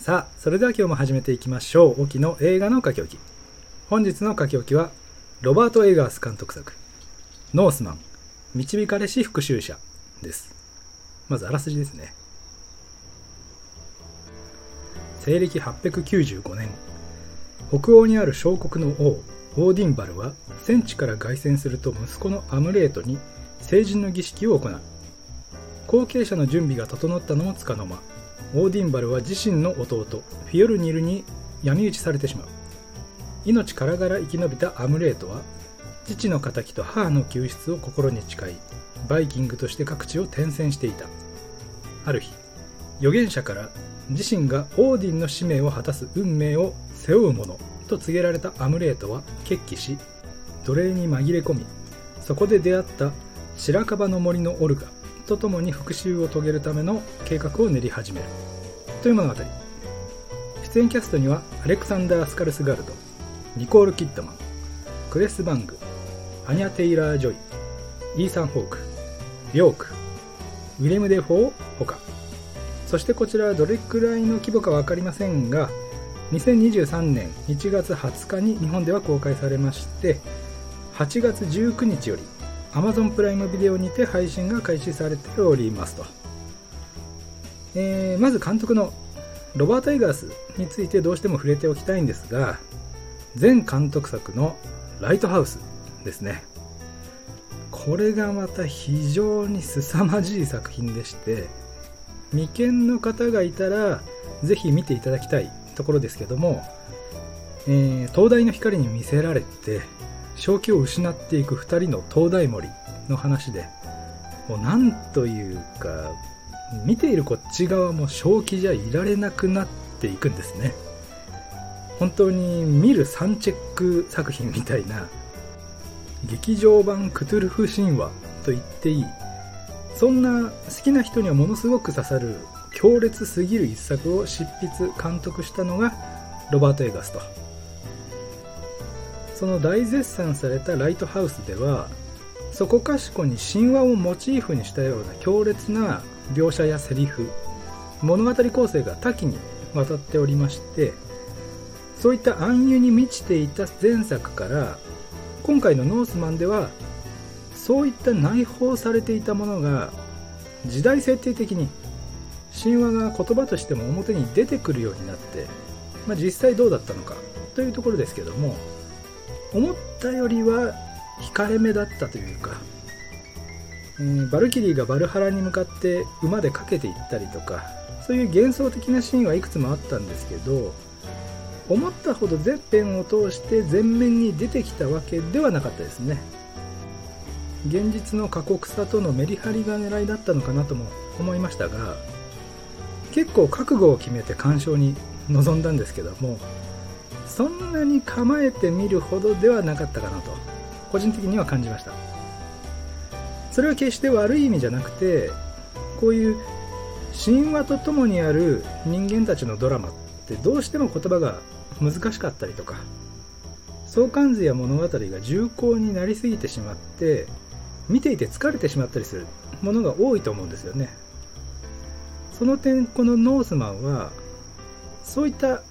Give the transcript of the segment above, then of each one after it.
さあそれでは今日も始めていきましょう。沖の映画の書き置き。本日の書き置きはロバート・エガース監督作「ノースマン導かれし復讐者」です。まずあらすじですね。西暦895年北欧にある小国の王オーヴァンディルは戦地から凱旋すると息子のアムレートに成人の儀式を行う。後継者の準備が整ったのもつかの間。オーディンバルは自身の弟フィオルニルに闇討ちされてしまう。命からがら生き延びたアムレートは父の敵と母の救出を心に誓いバイキングとして各地を転戦していた。ある日預言者から自身がオーディンの使命を果たす運命を背負う者と告げられたアムレートは決起し奴隷に紛れ込みそこで出会った白樺の森のオルガと共に復讐を遂げるための計画を練り始める。という物語。出演キャストにはアレクサンダー・スカルスガルドニコール・キッドマンクレス・バングアニャ・テイラー・ジョイイーサン・ホークビョークウィレム・デフォーほかそしてこちらはどれくらいの規模か分かりませんが2023年1月20日に日本では公開されまして8月19日より Amazon プライムビデオにて配信が開始されておりますと、えー、まず監督のロバート・エガースについてどうしても触れておきたいんですが前監督作の「ライトハウス」ですね。これがまた非常に凄まじい作品でして未見の方がいたらぜひ見ていただきたいところですけども、えー、灯台の光に見せられて正気を失っていく2人の灯台森の話でもうなんというか見ているこっち側も正気じゃいられなくなっていくんですね。本当に見るサンチェック作品みたいな劇場版クトゥルフ神話と言っていい。そんな好きな人にはものすごく刺さる強烈すぎる一作を執筆監督したのがロバート・エガスと。その大絶賛されたライトハウスではそこかしこに神話をモチーフにしたような強烈な描写やセリフ物語構成が多岐にわたっておりましてそういった暗喩に満ちていた前作から今回のノースマンではそういった内包されていたものが時代設定的に神話が言葉としても表に出てくるようになって、まあ、実際どうだったのかというところですけども思ったよりは控えめだったというか、えー、バルキリーがバルハラに向かって馬で駆けていったりとかそういう幻想的なシーンはいくつもあったんですけど思ったほど全編を通して前面に出てきたわけではなかったですね。現実の過酷さとのメリハリが狙いだったのかなとも思いましたが結構覚悟を決めて鑑賞に臨んだんですけどもそんなに構えてみるほどではなかったかなと。個人的には感じました。それは決して悪い意味じゃなくてこういう神話とともにある人間たちのドラマってどうしても言葉が難しかったりとか相関図や物語が重厚になりすぎてしまって見ていて疲れてしまったりするものが多いと思うんですよね。その点このノースマンはそういった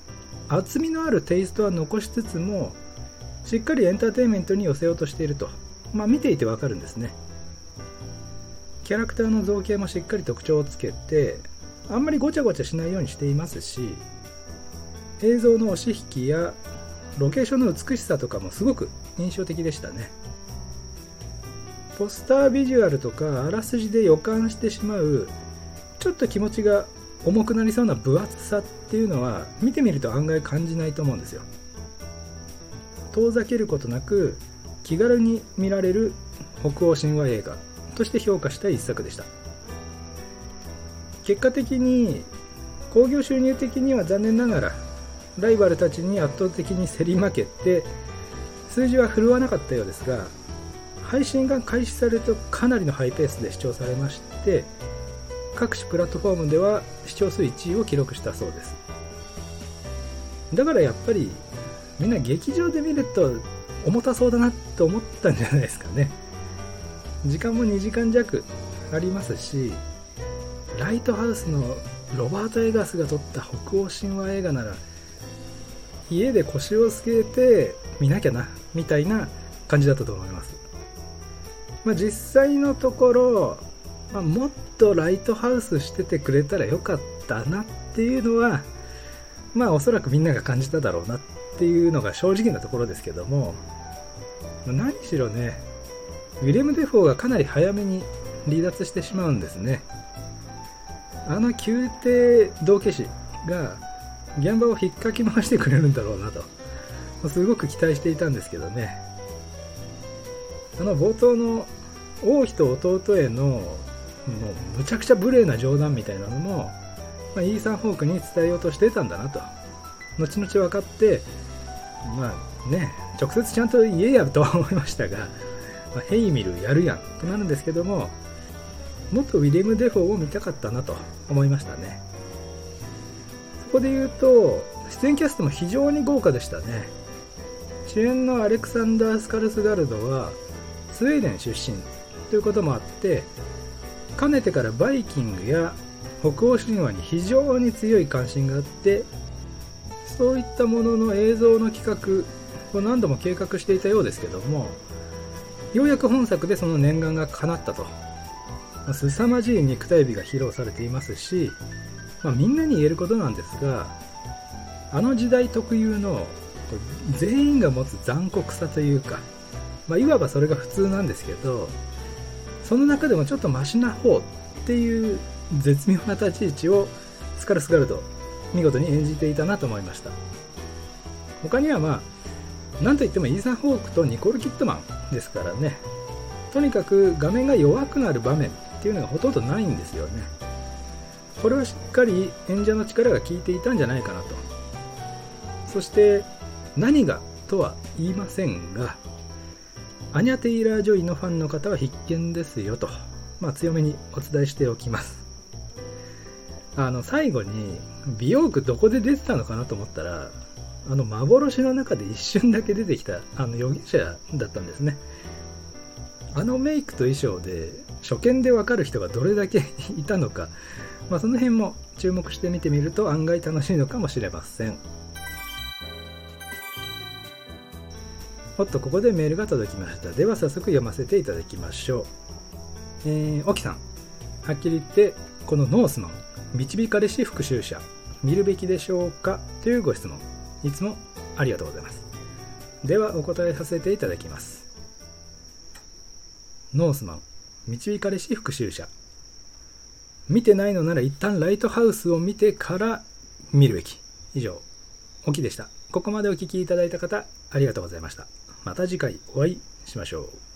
厚みのあるテイストは残しつつもしっかりエンターテインメントに寄せようとしていると、まあ、見ていてわかるんですね。キャラクターの造形もしっかり特徴をつけてあんまりごちゃごちゃしないようにしていますし映像の押し引きやロケーションの美しさとかもすごく印象的でしたね。ポスタービジュアルとかあらすじで予感してしまうちょっと気持ちが重くなりそうな分厚さっていうのは見てみると案外感じないと思うんですよ。遠ざけることなく気軽に見られる北欧神話映画として評価した一作でした。結果的に興行収入的には残念ながらライバルたちに圧倒的に競り負けて数字は振るわなかったようですが配信が開始されるとかなりのハイペースで視聴されまして各種プラットフォームでは視聴数1位を記録したそうです。だからやっぱりみんな劇場で見ると重たそうだなと思ったんじゃないですかね。時間も2時間弱ありますしライトハウスのロバート・エガスが撮った北欧神話映画なら家で腰を据えて見なきゃなみたいな感じだったと思います、まあ、実際のところ、まあ、もっとライトハウスしててくれたらよかったなっていうのはまあおそらくみんなが感じただろうなっていうのが正直なところですけども何しろねウィレム・デフォーがかなり早めに離脱してしまうんですね。あの宮廷道化師が現場を引っかき回してくれるんだろうなと。すごく期待していたんですけどね。あの冒頭の王妃と弟へのもうむちゃくちゃ無礼な冗談みたいなのも、まあ、イーサン・ホークに伝えようとしてたんだなと後々分かってまあね直接ちゃんと言えやとは思いましたが、まあ、ヘイミルやるやんとなるんですけどももっとウィレム・デフォーを見たかったなと思いましたね。そこで言うと出演キャストも非常に豪華でしたね。主演のアレクサンダー・スカルスガルドはスウェーデン出身ということもあってかねてからバイキングや北欧神話に非常に強い関心があってそういったものの映像の企画を何度も計画していたようですけどもようやく本作でその念願が叶ったと。凄まじい肉体美が披露されていますし、まあ、みんなに言えることなんですがあの時代特有の全員が持つ残酷さというか、まあ、いわばそれが普通なんですけどその中でもちょっとマシな方っていう絶妙な立ち位置をスカルスガルド見事に演じていたなと思いました。他にはまあなんといってもイーサン・ホークとニコール・キットマンですからね。とにかく画面が弱くなる場面っていうのがほとんどないんですよね。これはしっかり演者の力が効いていたんじゃないかなと。そして何がとは言いませんがアニャ・テイラー・ジョイのファンの方は必見ですよと、まあ、強めにお伝えしておきます。あの最後に美容区どこで出てたのかなと思ったらあの幻の中で一瞬だけ出てきたあの預言者だったんですね。あのメイクと衣装で初見でわかる人がどれだけいたのか、まあ、その辺も注目して見てみると案外楽しいのかもしれません。おっとここでメールが届きました。では早速読ませていただきましょう。えー、沖さん。はっきり言ってこのノースマン導かれし復讐者見るべきでしょうかというご質問。いつもありがとうございます。ではお答えさせていただきます。ノースマン導かれし復讐者。見てないのなら一旦ライトハウスを見てから見るべき。以上おきでした。ここまでお聴きいただいた方ありがとうございました。また次回お会いしましょう。